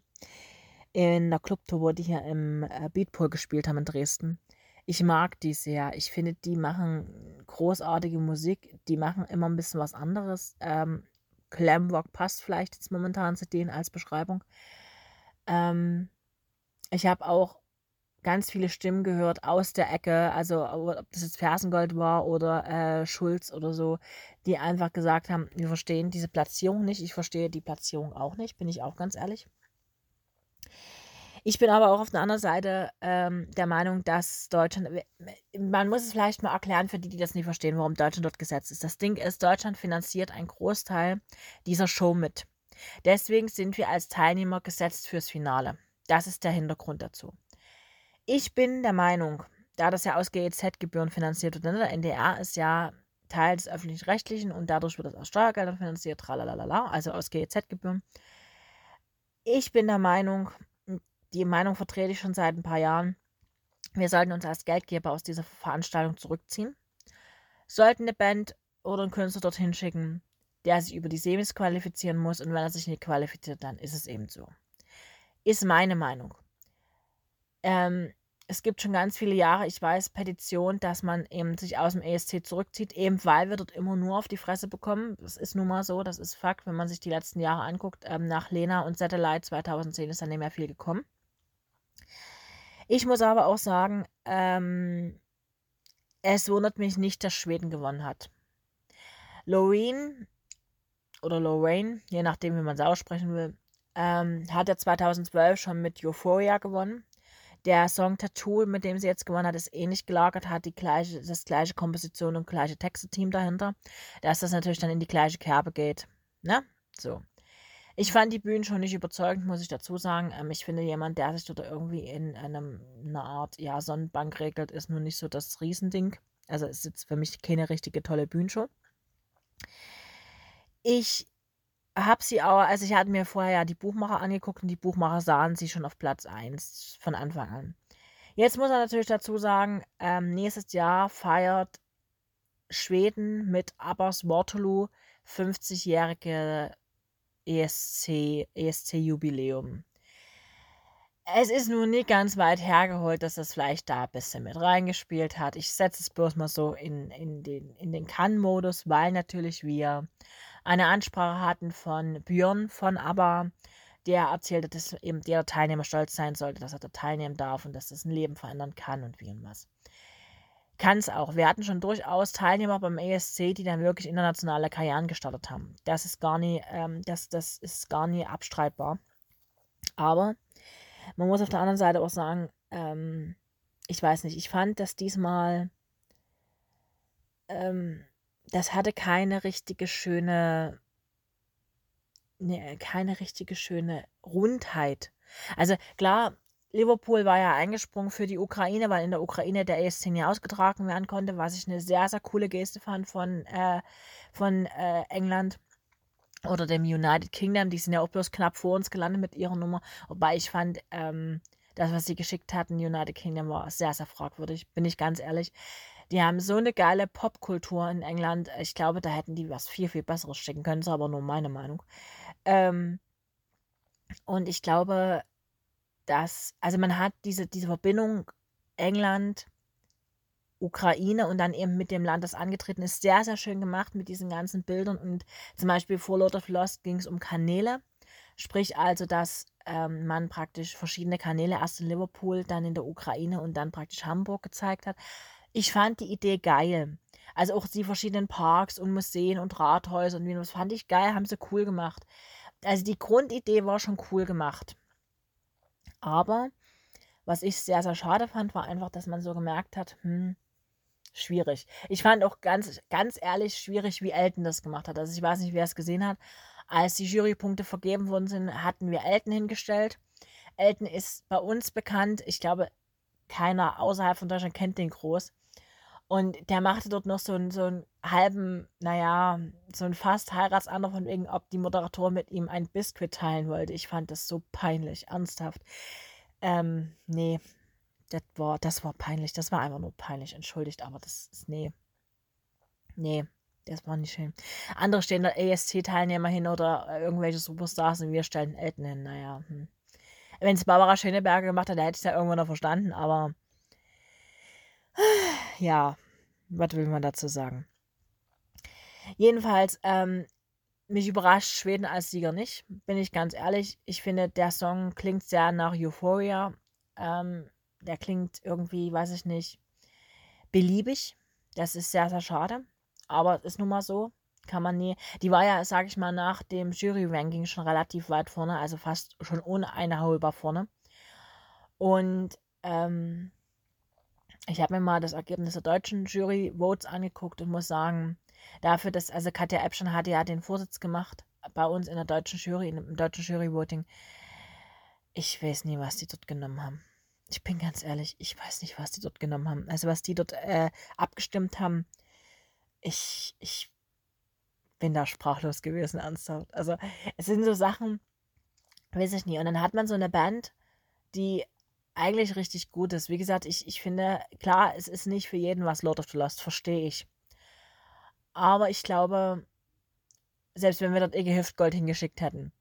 In der Clubtour, wo die hier im äh, Beatpool gespielt haben in Dresden. Ich mag die sehr. Ich finde, die machen großartige Musik. Die machen immer ein bisschen was anderes. Ähm, Glamrock passt vielleicht jetzt momentan zu denen als Beschreibung. Ähm, ich habe auch ganz viele Stimmen gehört aus der Ecke, also ob das jetzt Fersengold war oder äh, Schulz oder so, die einfach gesagt haben, wir verstehen diese Platzierung nicht, ich verstehe die Platzierung auch nicht, bin ich auch ganz ehrlich. Ich bin aber auch auf der anderen Seite ähm, der Meinung, dass Deutschland, man muss es vielleicht mal erklären für die, die das nicht verstehen, warum Deutschland dort gesetzt ist. Das Ding ist, Deutschland finanziert einen Großteil dieser Show mit. Deswegen sind wir als Teilnehmer gesetzt fürs Finale. Das ist der Hintergrund dazu. Ich bin der Meinung, da das ja aus GEZ-Gebühren finanziert wird, ne, der NDR ist ja Teil des öffentlich-rechtlichen und dadurch wird es aus Steuergeldern finanziert, also aus GEZ-Gebühren. Ich bin der Meinung, die Meinung vertrete ich schon seit ein paar Jahren, wir sollten uns als Geldgeber aus dieser Veranstaltung zurückziehen. Sollten eine Band oder ein Künstler dorthin schicken, der sich über die Semis qualifizieren muss und wenn er sich nicht qualifiziert, dann ist es eben so. Ist meine Meinung. Ähm, es gibt schon ganz viele Jahre, ich weiß, Petition, dass man eben sich aus dem ESC zurückzieht, eben weil wir dort immer nur auf die Fresse bekommen. Das ist nun mal so, das ist Fakt, wenn man sich die letzten Jahre anguckt. Ähm, nach Lena und Satellite 2010 ist dann nicht mehr viel gekommen. Ich muss aber auch sagen, ähm, es wundert mich nicht, dass Schweden gewonnen hat. Loreen oder Lorraine, je nachdem, wie man es aussprechen will, ähm, hat er 2012 schon mit Euphoria gewonnen. Der Song Tattoo, mit dem sie jetzt gewonnen hat, ist ähnlich gelagert, hat die gleiche, das gleiche Komposition und gleiche Texte-Team dahinter, dass das natürlich dann in die gleiche Kerbe geht. Ne? So. Ich fand die Bühnen schon nicht überzeugend, muss ich dazu sagen. Ähm, ich finde, jemand, der sich dort irgendwie in einem, einer Art ja, Sonnenbank regelt, ist nur nicht so das Riesending. Also ist jetzt für mich keine richtige tolle Bühnenshow. Ich habe sie auch, also ich hatte mir vorher ja die Buchmacher angeguckt und die Buchmacher sahen sie schon auf Platz 1 von Anfang an. Jetzt muss man natürlich dazu sagen, ähm, nächstes Jahr feiert Schweden mit Abbas Waterloo 50-jährige ESC, ESC-Jubiläum. Es ist nun nicht ganz weit hergeholt, dass das vielleicht da ein bisschen mit reingespielt hat. Ich setze es bloß mal so in, in den, in den Kann-Modus, weil natürlich wir eine Ansprache hatten von Björn von ABBA, der erzählte, dass eben jeder Teilnehmer stolz sein sollte, dass er da teilnehmen darf und dass das ein Leben verändern kann und wie und was. Kann es auch. Wir hatten schon durchaus Teilnehmer beim ESC, die dann wirklich internationale Karrieren gestartet haben. Das ist gar nie, ähm, das, das ist gar nie abstreitbar. Aber man muss auf der anderen Seite auch sagen, ähm, ich weiß nicht, ich fand, dass diesmal ähm, das hatte keine richtige schöne, ne, keine richtige schöne Rundheit. Also klar, Liverpool war ja eingesprungen für die Ukraine, weil in der Ukraine der ESC nie ausgetragen werden konnte, was ich eine sehr, sehr coole Geste fand von, äh, von äh, England oder dem United Kingdom. Die sind ja auch bloß knapp vor uns gelandet mit ihrer Nummer. Wobei ich fand, ähm, das, was sie geschickt hatten, United Kingdom, war sehr, sehr fragwürdig, bin ich ganz ehrlich. Die haben so eine geile Popkultur in England. Ich glaube, da hätten die was viel, viel Besseres schicken können. Das ist aber nur meine Meinung. Ähm, und ich glaube, dass, also man hat diese, diese Verbindung England, Ukraine und dann eben mit dem Land, das angetreten ist, sehr, sehr schön gemacht mit diesen ganzen Bildern. Und zum Beispiel vor Lord of Lost ging es um Kanäle. Sprich also, dass ähm, man praktisch verschiedene Kanäle erst in Liverpool, dann in der Ukraine und dann praktisch Hamburg gezeigt hat. Ich fand die Idee geil. Also auch die verschiedenen Parks und Museen und Rathäuser und wie das fand ich geil, haben sie cool gemacht. Also die Grundidee war schon cool gemacht. Aber was ich sehr, sehr schade fand, war einfach, dass man so gemerkt hat, hm, schwierig. Ich fand auch ganz, ganz ehrlich schwierig, wie Elton das gemacht hat. Also ich weiß nicht, wer es gesehen hat. Als die Jurypunkte vergeben worden sind, hatten wir Elton hingestellt. Elton ist bei uns bekannt. Ich glaube, keiner außerhalb von Deutschland kennt den groß. Und der machte dort noch so einen, so einen halben, naja, so einen fast Heiratsantrag von wegen, ob die Moderatorin mit ihm ein Biskuit teilen wollte. Ich fand das so peinlich, ernsthaft. Ähm, nee, das war, das war peinlich. Das war einfach nur peinlich, entschuldigt, aber das ist, nee. Nee, das war nicht schön. Andere stehen da ESC-Teilnehmer hin oder irgendwelche Superstars und wir stellen Elton hin. Naja, hm. wenn es Barbara Schöneberger gemacht hat, hätte ich es ja irgendwann noch verstanden, aber ja, was will man dazu sagen? Jedenfalls, ähm, mich überrascht Schweden als Sieger nicht, bin ich ganz ehrlich. Ich finde, der Song klingt sehr nach Euphoria. Ähm, der klingt irgendwie, weiß ich nicht, beliebig. Das ist sehr, sehr schade. Aber es ist nun mal so. Kann man nie. Die war ja, sag ich mal, nach dem Jury-Ranking schon relativ weit vorne, also fast schon ohne eine Haulbar vorne. Und ähm, ich habe mir mal das Ergebnis der deutschen Jury-Votes angeguckt und muss sagen, dafür, dass, also Katja Epschen hatte ja den Vorsitz gemacht bei uns in der deutschen Jury, im deutschen Jury-Voting. Ich weiß nie, was die dort genommen haben. Ich bin ganz ehrlich, ich weiß nicht, was die dort genommen haben. Also was die dort äh, abgestimmt haben, ich, ich bin da sprachlos gewesen, ernsthaft. Also es sind so Sachen, weiß ich nie. Und dann hat man so eine Band, die eigentlich richtig gut ist. Wie gesagt, ich, ich finde, klar, es ist nicht für jeden was Lord of the Lost, verstehe ich. Aber ich glaube, selbst wenn wir dort Iggy Hüftgold hingeschickt hätten,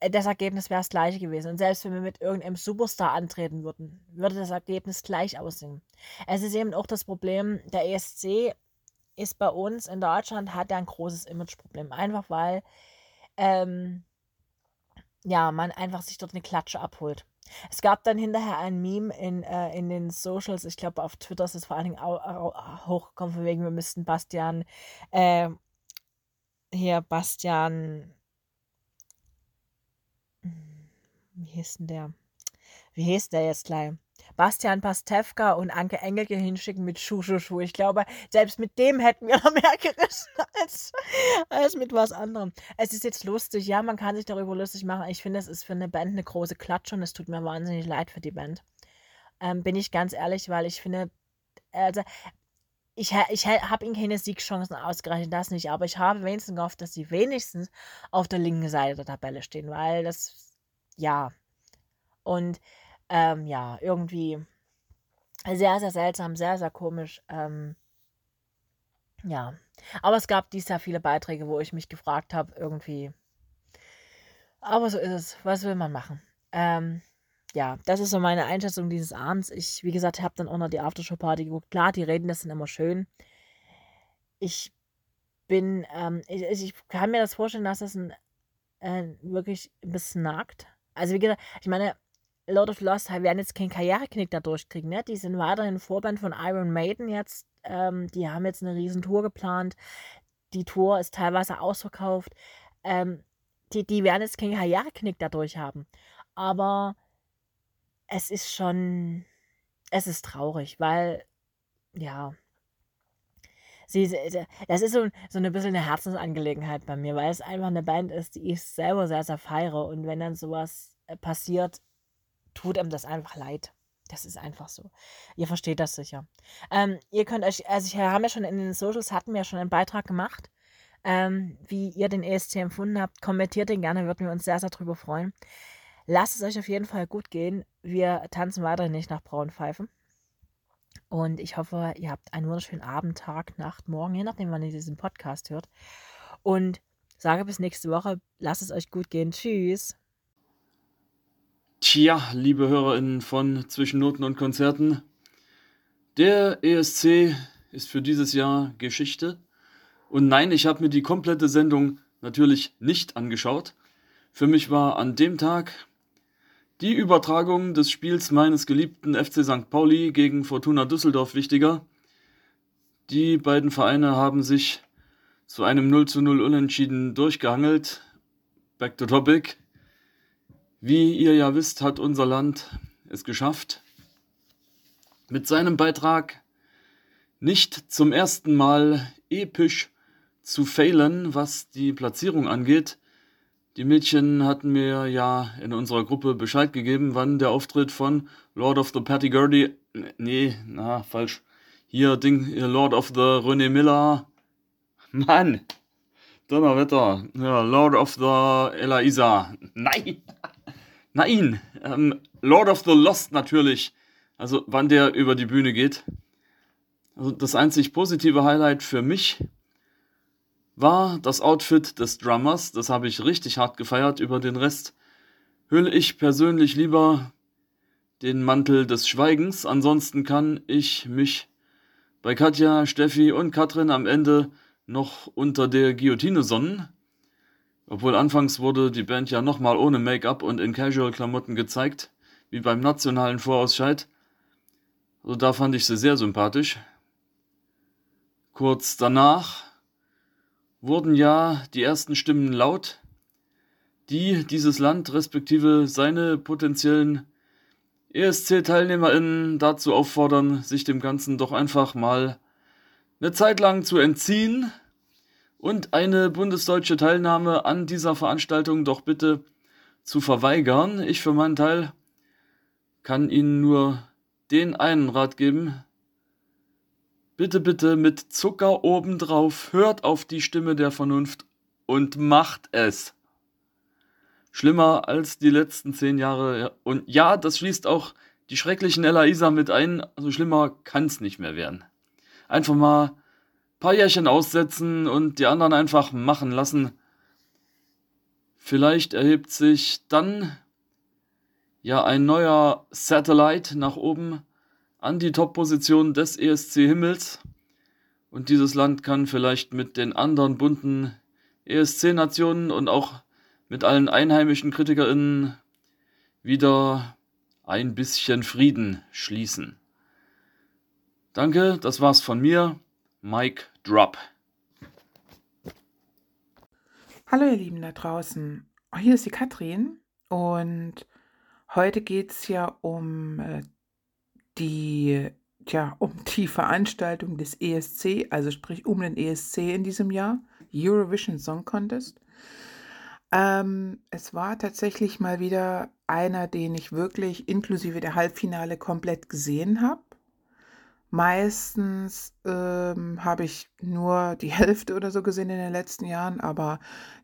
äh, das Ergebnis wäre das gleiche gewesen. Und selbst wenn wir mit irgendeinem Superstar antreten würden, würde das Ergebnis gleich aussehen. Es ist eben auch das Problem, der ESC ist bei uns in Deutschland, hat er ein großes Imageproblem. Einfach weil, ähm, ja, man einfach sich dort eine Klatsche abholt. Es gab dann hinterher ein Meme in, äh, in den Socials, ich glaube auf Twitter ist es vor allen Dingen hochgekommen, von wegen, wir müssten Bastian, äh, hier Bastian, hm, wie hieß denn der? Wie hieß der jetzt gleich? Bastian Pastewka und Anke Engelke hinschicken mit Schuh, Schuh, Schuh. Ich glaube, selbst mit dem hätten wir noch mehr gerissen als, als mit was anderem. Es ist jetzt lustig, ja, man kann sich darüber lustig machen. Ich finde, es ist für eine Band eine große Klatsche und es tut mir wahnsinnig leid für die Band. Ähm, bin ich ganz ehrlich, weil ich finde, also ich, ich habe ihnen keine Siegchancen ausgerechnet, das nicht, aber ich habe wenigstens gehofft, dass sie wenigstens auf der linken Seite der Tabelle stehen, weil das, ja. Und ähm, ja, irgendwie sehr, sehr seltsam, sehr, sehr komisch. Ähm, ja, aber es gab dies Jahr viele Beiträge, wo ich mich gefragt habe, irgendwie. Aber so ist es. Was will man machen? Ähm, ja, das ist so meine Einschätzung dieses Abends. Ich, wie gesagt, habe dann auch noch die Aftershow-Party geguckt. Klar, die Reden, das sind immer schön. Ich bin, ähm, ich, ich kann mir das vorstellen, dass das ein, äh, wirklich ein bisschen nagt. Also, wie gesagt, ich meine, Lord of Lost werden jetzt keinen Karriereknick da durchkriegen. Ne? Die sind weiterhin Vorband von Iron Maiden jetzt. Ähm, die haben jetzt eine riesen Tour geplant. Die Tour ist teilweise ausverkauft. Ähm, die, die werden jetzt keinen Karriereknick dadurch haben. Aber es ist schon, es ist traurig, weil, ja, sie, das ist so, so ein bisschen eine Herzensangelegenheit bei mir, weil es einfach eine Band ist, die ich selber sehr, sehr feiere. Und wenn dann sowas äh, passiert, tut ihm das einfach leid. Das ist einfach so. Ihr versteht das sicher. Ähm, ihr könnt euch, also wir haben ja schon in den Socials, hatten wir ja schon einen Beitrag gemacht, ähm, wie ihr den ESC empfunden habt. Kommentiert den gerne, würden wir uns sehr, sehr drüber freuen. Lasst es euch auf jeden Fall gut gehen. Wir tanzen weiterhin nicht nach braunen Pfeifen. Und ich hoffe, ihr habt einen wunderschönen Abend, Tag, Nacht, Morgen, je nachdem, wann ihr diesen Podcast hört. Und sage bis nächste Woche. Lasst es euch gut gehen. Tschüss. Tja, liebe HörerInnen von Zwischen Noten und Konzerten, Der ESC ist für dieses Jahr Geschichte. Und nein, ich habe mir die komplette Sendung natürlich nicht angeschaut. Für mich war an dem Tag die Übertragung des Spiels meines geliebten FC St. Pauli gegen Fortuna Düsseldorf wichtiger. Die beiden Vereine haben sich zu einem 0 zu 0 Unentschieden durchgehangelt. Back to topic. Wie ihr ja wisst, hat unser Land es geschafft, mit seinem Beitrag nicht zum ersten Mal episch zu failen, was die Platzierung angeht. Die Mädchen hatten mir ja in unserer Gruppe Bescheid gegeben, wann der Auftritt von Lord of the Patty-Gurdy, nee, na, falsch, hier Ding, Lord of the René Miller, Mann, Donnerwetter, ja, Lord of the Eliza, nein, nein, ähm, Lord of the Lost natürlich, also wann der über die Bühne geht. Also das einzig positive Highlight für mich war das Outfit des Drummers. Das habe ich richtig hart gefeiert. Über den Rest hülle ich persönlich lieber den Mantel des Schweigens. Ansonsten kann ich mich bei Katja, Steffi und Katrin am Ende noch unter der Guillotine sonnen. Obwohl anfangs wurde die Band ja nochmal ohne Make-up und in Casual-Klamotten gezeigt, wie beim nationalen Vorausscheid. Also da fand ich sie sehr sympathisch. Kurz danach wurden ja die ersten Stimmen laut, die dieses Land respektive seine potenziellen ESC-TeilnehmerInnen dazu auffordern, sich dem Ganzen doch einfach mal eine Zeit lang zu entziehen und eine bundesdeutsche Teilnahme an dieser Veranstaltung doch bitte zu verweigern. Ich für meinen Teil kann Ihnen nur den einen Rat geben, Bitte, bitte mit Zucker obendrauf, hört auf die Stimme der Vernunft und macht es. Schlimmer als die letzten zehn Jahre. Und ja, das schließt auch die schrecklichen Ella mit ein. Also schlimmer kann es nicht mehr werden. Einfach mal paar Jährchen aussetzen und die anderen einfach machen lassen. Vielleicht erhebt sich dann ja ein neuer Satellite nach oben an die Top-Position des ESC Himmels. Und dieses Land kann vielleicht mit den anderen bunten ESC-Nationen und auch mit allen einheimischen KritikerInnen wieder ein bisschen Frieden schließen. Danke, das war's von mir. Mike Drop. Hallo ihr Lieben da draußen. Hier ist die Katrin und heute geht es ja um äh, die, tja, um die Veranstaltung des ESC, also sprich um den ESC in diesem Jahr, Eurovision Song Contest. Ähm, es war tatsächlich mal wieder einer, den ich wirklich inklusive der Halbfinale komplett gesehen habe. Meistens ähm, habe ich nur die Hälfte oder so gesehen in den letzten Jahren, aber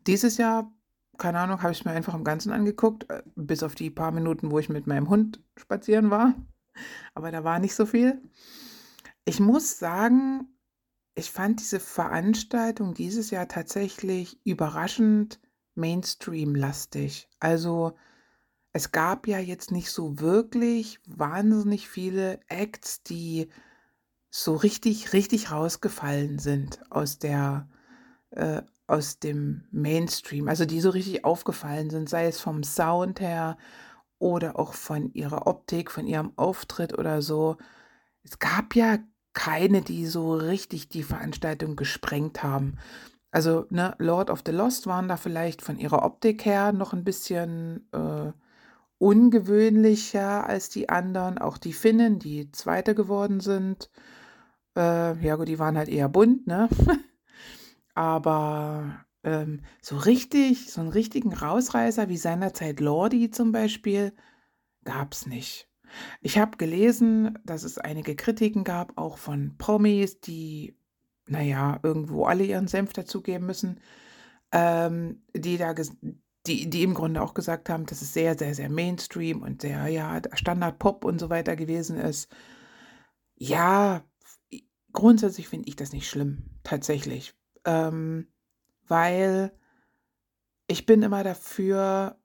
dieses Jahr, keine Ahnung, habe ich es mir einfach im Ganzen angeguckt, äh, bis auf die paar Minuten, wo ich mit meinem Hund spazieren war aber da war nicht so viel. Ich muss sagen, ich fand diese Veranstaltung dieses Jahr tatsächlich überraschend Mainstream-lastig. Also es gab ja jetzt nicht so wirklich wahnsinnig viele Acts, die so richtig, richtig rausgefallen sind aus der, äh, aus dem Mainstream. Also die so richtig aufgefallen sind, sei es vom Sound her oder auch von ihrer Optik, von ihrem Auftritt oder so. Es gab ja keine, die so richtig die Veranstaltung gesprengt haben. Also, ne, Lord of the Lost waren da vielleicht von ihrer Optik her noch ein bisschen äh, ungewöhnlicher als die anderen. Auch die Finnen, die Zweite geworden sind. Äh, ja, gut, die waren halt eher bunt, ne? Aber ähm, so richtig, so einen richtigen Rausreißer wie seinerzeit Lordi zum Beispiel, gab es nicht. Ich habe gelesen, dass es einige Kritiken gab, auch von Promis, die, naja, irgendwo alle ihren Senf dazugeben müssen, ähm, die da die, die im Grunde auch gesagt haben, dass es sehr, sehr, sehr Mainstream und sehr, ja, Standard-Pop und so weiter gewesen ist. Ja, grundsätzlich finde ich das nicht schlimm, tatsächlich. Ähm, weil ich bin immer dafür,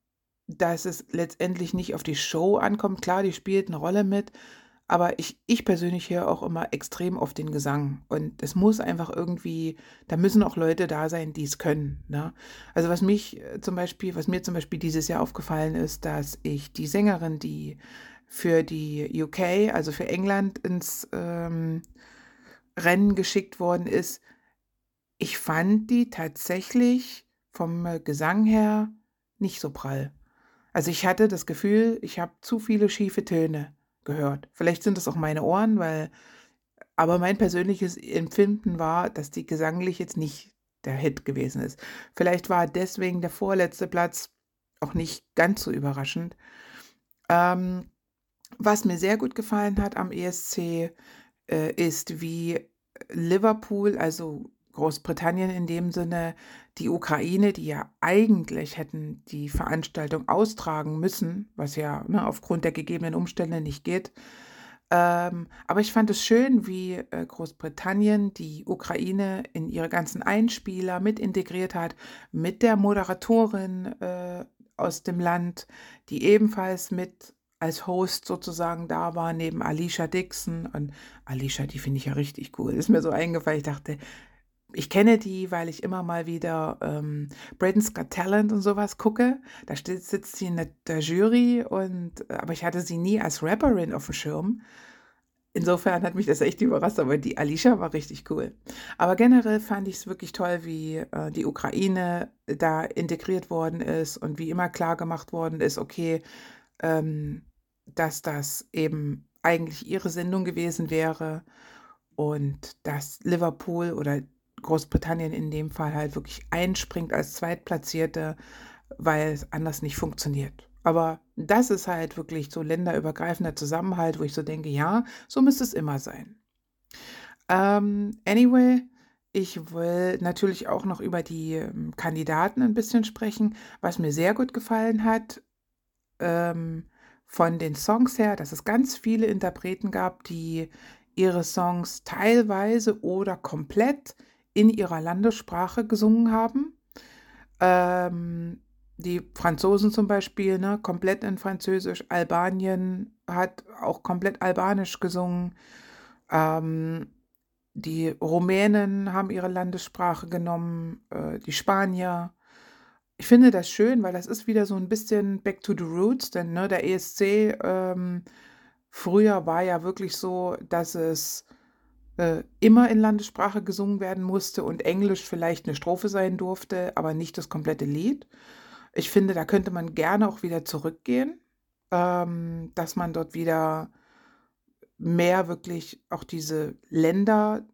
dass es letztendlich nicht auf die Show ankommt. Klar, die spielt eine Rolle mit, Aber ich, ich persönlich höre auch immer extrem auf den Gesang. Und es muss einfach irgendwie, da müssen auch Leute da sein, die es können. Ne? Also was mich äh, zum Beispiel, was mir zum Beispiel dieses Jahr aufgefallen ist, dass ich die Sängerin, die für die UK, also für England ins ähm, Rennen geschickt worden ist, ich fand die tatsächlich vom äh, Gesang her nicht so prall. Also ich hatte das Gefühl, ich habe zu viele schiefe Töne gehört. Vielleicht sind es auch meine Ohren, weil, aber mein persönliches Empfinden war, dass die gesanglich jetzt nicht der Hit gewesen ist. Vielleicht war deswegen der vorletzte Platz auch nicht ganz so überraschend. Ähm, was mir sehr gut gefallen hat am ESC äh, ist, wie Liverpool, also Großbritannien in dem Sinne, die Ukraine, die ja eigentlich hätten die Veranstaltung austragen müssen, was ja ne, aufgrund der gegebenen Umstände nicht geht. Ähm, aber ich fand es schön, wie äh, Großbritannien die Ukraine in ihre ganzen Einspieler mit integriert hat, mit der Moderatorin äh, aus dem Land, die ebenfalls mit als Host sozusagen da war, neben Alicia Dixon. Und Alicia, die finde ich ja richtig cool. Ist mir so eingefallen. Ich dachte, ich kenne die, weil ich immer mal wieder ähm, Britain's Got Talent und sowas gucke. Da sitzt sie in der, der Jury und aber ich hatte sie nie als Rapperin auf dem Schirm. Insofern hat mich das echt überrascht, aber die Alicia war richtig cool. Aber generell fand ich es wirklich toll, wie äh, die Ukraine da integriert worden ist und wie immer klar gemacht worden ist, okay, ähm, dass das eben eigentlich ihre Sendung gewesen wäre und dass Liverpool oder Großbritannien in dem Fall halt wirklich einspringt als Zweitplatzierte, weil es anders nicht funktioniert. Aber das ist halt wirklich so länderübergreifender Zusammenhalt, wo ich so denke, ja, so müsste es immer sein. Ähm, anyway, ich will natürlich auch noch über die ähm, Kandidaten ein bisschen sprechen, was mir sehr gut gefallen hat. Ähm, von den Songs her, dass es ganz viele Interpreten gab, die ihre Songs teilweise oder komplett in ihrer Landessprache gesungen haben. Ähm, die Franzosen zum Beispiel, ne, komplett in Französisch. Albanien hat auch komplett Albanisch gesungen. Ähm, die Rumänen haben ihre Landessprache genommen, äh, die Spanier. Ich finde das schön, weil das ist wieder so ein bisschen back to the roots, denn ne, der ESC ähm, früher war ja wirklich so, dass es äh, immer in Landessprache gesungen werden musste und Englisch vielleicht eine Strophe sein durfte, aber nicht das komplette Lied. Ich finde, da könnte man gerne auch wieder zurückgehen, ähm, dass man dort wieder mehr wirklich auch diese Länder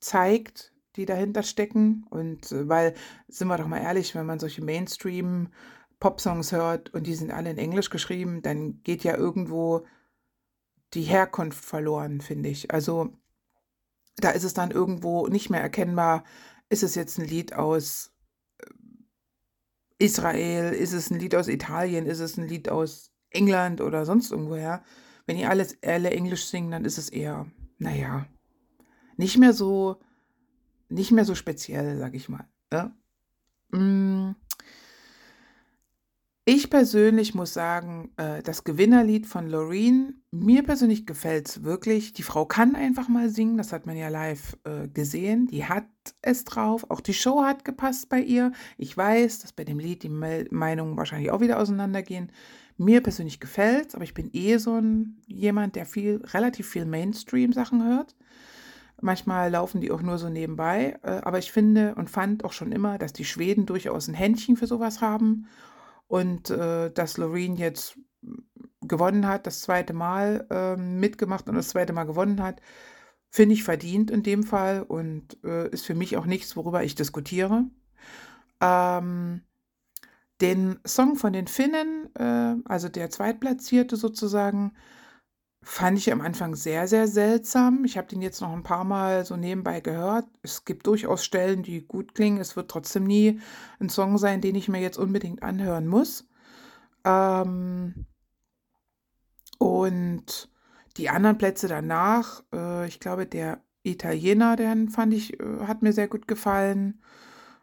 zeigt, die dahinter stecken. Und äh, weil, sind wir doch mal ehrlich, wenn man solche Mainstream-Pop-Songs hört und die sind alle in Englisch geschrieben, dann geht ja irgendwo die Herkunft verloren, finde ich. Also da ist es dann irgendwo nicht mehr erkennbar, ist es jetzt ein Lied aus äh, Israel, ist es ein Lied aus Italien, ist es ein Lied aus England oder sonst irgendwoher. Wenn die alles alle Englisch singen, dann ist es eher, naja, nicht mehr so, nicht mehr so speziell, sag ich mal. Ne? Mm. Ich persönlich muss sagen, äh, das Gewinnerlied von Loreen, mir persönlich gefällt es wirklich. Die Frau kann einfach mal singen, das hat man ja live äh, gesehen. Die hat es drauf. Auch die Show hat gepasst bei ihr. Ich weiß, dass bei dem Lied die Meinungen wahrscheinlich auch wieder auseinandergehen. Mir persönlich gefällt es, aber ich bin eh so ein jemand, der viel, relativ viel Mainstream-Sachen hört. Manchmal laufen die auch nur so nebenbei. Äh, aber ich finde und fand auch schon immer, dass die Schweden durchaus ein Händchen für sowas haben und äh, dass Loreen jetzt gewonnen hat, das zweite Mal äh, mitgemacht und das zweite Mal gewonnen hat, finde ich verdient in dem Fall und äh, ist für mich auch nichts, worüber ich diskutiere. Ähm, den Song von den Finnen, äh, also der Zweitplatzierte sozusagen, Fand ich am Anfang sehr, sehr seltsam. Ich habe den jetzt noch ein paar Mal so nebenbei gehört. Es gibt durchaus Stellen, die gut klingen. Es wird trotzdem nie ein Song sein, den ich mir jetzt unbedingt anhören muss. Ähm, und die anderen Plätze danach, äh, ich glaube, der Italiener, den fand ich, äh, hat mir sehr gut gefallen.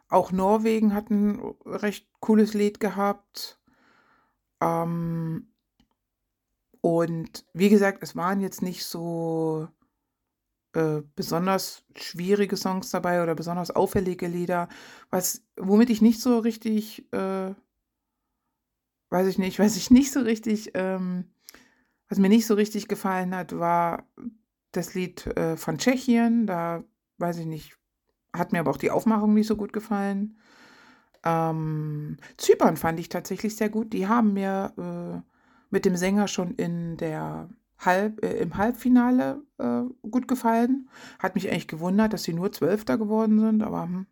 Auch Norwegen hat ein recht cooles Lied gehabt. Ähm, Und wie gesagt, es waren jetzt nicht so äh, besonders schwierige Songs dabei oder besonders auffällige Lieder, was, womit ich nicht so richtig, äh, weiß ich nicht, weiß ich nicht so richtig, ähm, was mir nicht so richtig gefallen hat, war das Lied äh, von Tschechien. Da weiß ich nicht, hat mir aber auch die Aufmachung nicht so gut gefallen. Ähm, Zypern fand ich tatsächlich sehr gut. Die haben mir äh, mit dem Sänger schon in der Halb, äh, im Halbfinale äh, gut gefallen. Hat mich eigentlich gewundert, dass sie nur Zwölfter geworden sind, aber hm,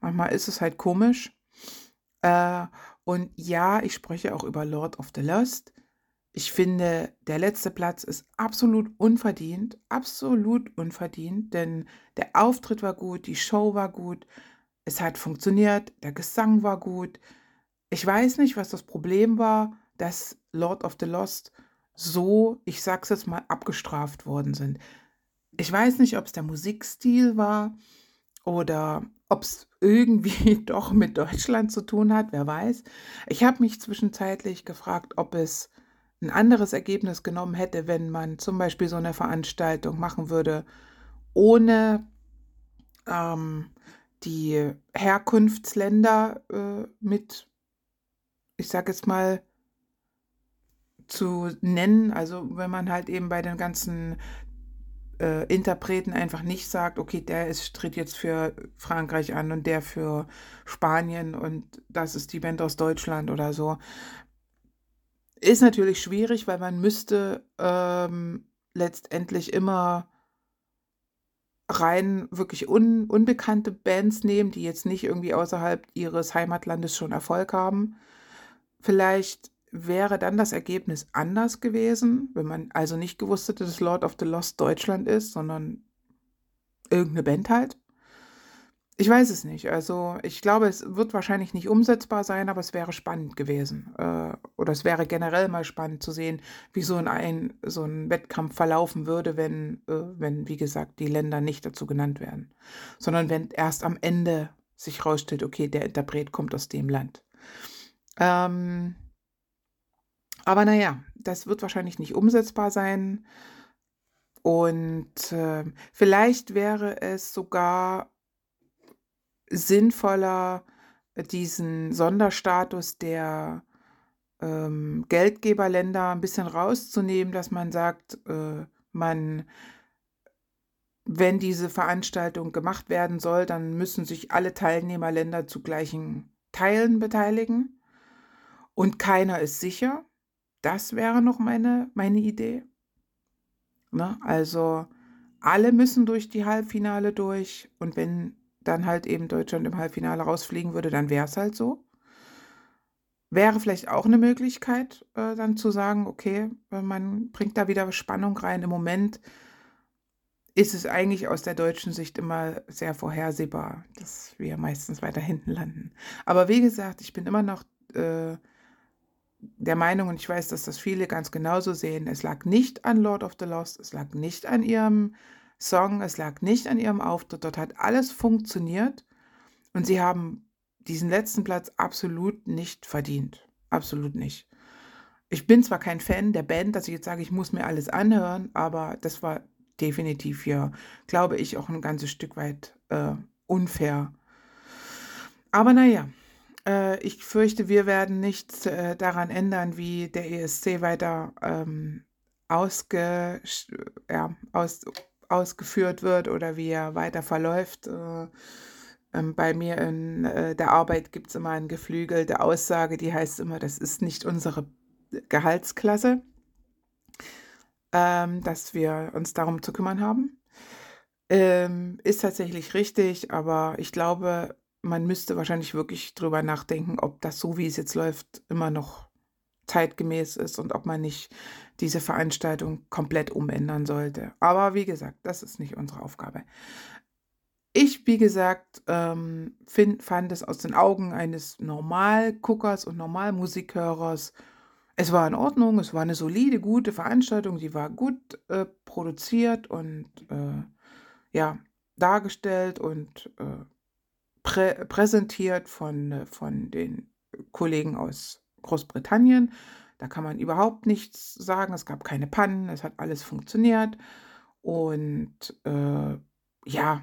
manchmal ist es halt komisch. Äh, und ja, ich spreche auch über Lord of the Lost. Ich finde, der letzte Platz ist absolut unverdient, absolut unverdient, denn der Auftritt war gut, die Show war gut, es hat funktioniert, der Gesang war gut. Ich weiß nicht, was das Problem war, dass Lord of the Lost so, ich sag's jetzt mal, abgestraft worden sind. Ich weiß nicht, ob es der Musikstil war oder ob es irgendwie doch mit Deutschland zu tun hat, wer weiß. Ich habe mich zwischenzeitlich gefragt, ob es ein anderes Ergebnis genommen hätte, wenn man zum Beispiel so eine Veranstaltung machen würde, ohne ähm, die Herkunftsländer äh, mit, ich sage jetzt mal, zu nennen. Also wenn man halt eben bei den ganzen äh, Interpreten einfach nicht sagt, okay, der ist, tritt jetzt für Frankreich an und der für Spanien und das ist die Band aus Deutschland oder so. Ist natürlich schwierig, weil man müsste ähm, letztendlich immer rein wirklich un unbekannte Bands nehmen, die jetzt nicht irgendwie außerhalb ihres Heimatlandes schon Erfolg haben. Vielleicht wäre dann das Ergebnis anders gewesen, wenn man also nicht gewusst hätte, dass Lord of the Lost Deutschland ist, sondern irgendeine Band halt. Ich weiß es nicht. Also ich glaube, es wird wahrscheinlich nicht umsetzbar sein, aber es wäre spannend gewesen. Äh, oder es wäre generell mal spannend zu sehen, wie so ein, so ein Wettkampf verlaufen würde, wenn, äh, wenn, wie gesagt, die Länder nicht dazu genannt werden. Sondern wenn erst am Ende sich rausstellt, okay, der Interpret kommt aus dem Land. Ähm, aber naja, das wird wahrscheinlich nicht umsetzbar sein. Und äh, vielleicht wäre es sogar sinnvoller, diesen Sonderstatus der ähm, Geldgeberländer ein bisschen rauszunehmen, dass man sagt, äh, man, wenn diese Veranstaltung gemacht werden soll, dann müssen sich alle Teilnehmerländer zu gleichen Teilen beteiligen und keiner ist sicher. Das wäre noch meine, meine Idee. Ne? Also alle müssen durch die Halbfinale durch und wenn dann halt eben Deutschland im Halbfinale rausfliegen würde, dann wäre es halt so. Wäre vielleicht auch eine Möglichkeit, äh, dann zu sagen, okay, äh, man bringt da wieder Spannung rein. Im Moment ist es eigentlich aus der deutschen Sicht immer sehr vorhersehbar, dass wir meistens weiter hinten landen. Aber wie gesagt, ich bin immer noch äh, der Meinung, und ich weiß, dass das viele ganz genauso sehen, es lag nicht an Lord of the Lost, es lag nicht an ihrem Song, es lag nicht an ihrem Auftritt, dort hat alles funktioniert und sie haben diesen letzten Platz absolut nicht verdient. Absolut nicht. Ich bin zwar kein Fan der Band, dass ich jetzt sage, ich muss mir alles anhören, aber das war definitiv ja, glaube ich, auch ein ganzes Stück weit äh, unfair. Aber naja, äh, ich fürchte, wir werden nichts äh, daran ändern, wie der ESC weiter ähm, ausge, ja, aus, ausgeführt wird oder wie er weiter verläuft. Äh, ähm, bei mir in äh, der Arbeit gibt es immer eine geflügelte Aussage, die heißt immer, das ist nicht unsere Gehaltsklasse, ähm, dass wir uns darum zu kümmern haben. Ähm, ist tatsächlich richtig, aber ich glaube, man müsste wahrscheinlich wirklich drüber nachdenken, ob das so, wie es jetzt läuft, immer noch zeitgemäß ist und ob man nicht diese Veranstaltung komplett umändern sollte. Aber wie gesagt, das ist nicht unsere Aufgabe. Ich, wie gesagt, ähm, find, fand es aus den Augen eines Normalguckers und Normalmusikhörers, es war in Ordnung, es war eine solide, gute Veranstaltung, sie war gut äh, produziert und äh, ja, dargestellt und äh, prä präsentiert von, äh, von den Kollegen aus Großbritannien. Da kann man überhaupt nichts sagen. Es gab keine Pannen, es hat alles funktioniert. Und äh, ja,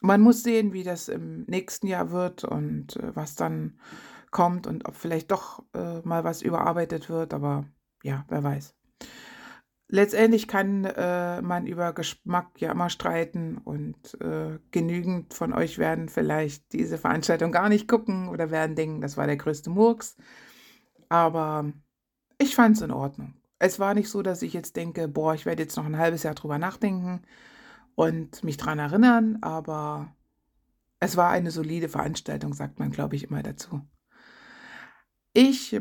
man muss sehen, wie das im nächsten Jahr wird und äh, was dann kommt und ob vielleicht doch äh, mal was überarbeitet wird. Aber ja, wer weiß. Letztendlich kann äh, man über Geschmack ja immer streiten und äh, genügend von euch werden vielleicht diese Veranstaltung gar nicht gucken oder werden denken, das war der größte Murks. Aber ich fand es in Ordnung. Es war nicht so, dass ich jetzt denke, boah, ich werde jetzt noch ein halbes Jahr drüber nachdenken und mich dran erinnern, aber es war eine solide Veranstaltung, sagt man, glaube ich, immer dazu. Ich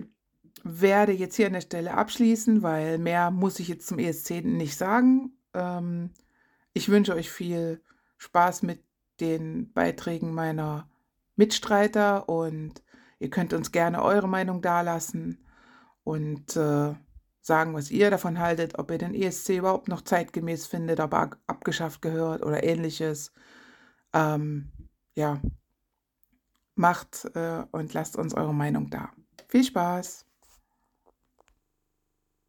werde jetzt hier an der Stelle abschließen, weil mehr muss ich jetzt zum ESC nicht sagen. Ähm, ich wünsche euch viel Spaß mit den Beiträgen meiner Mitstreiter und ihr könnt uns gerne eure Meinung dalassen und äh, sagen, was ihr davon haltet, ob ihr den ESC überhaupt noch zeitgemäß findet, ob er abgeschafft gehört oder ähnliches. Ähm, ja, macht äh, und lasst uns eure Meinung da. Viel Spaß!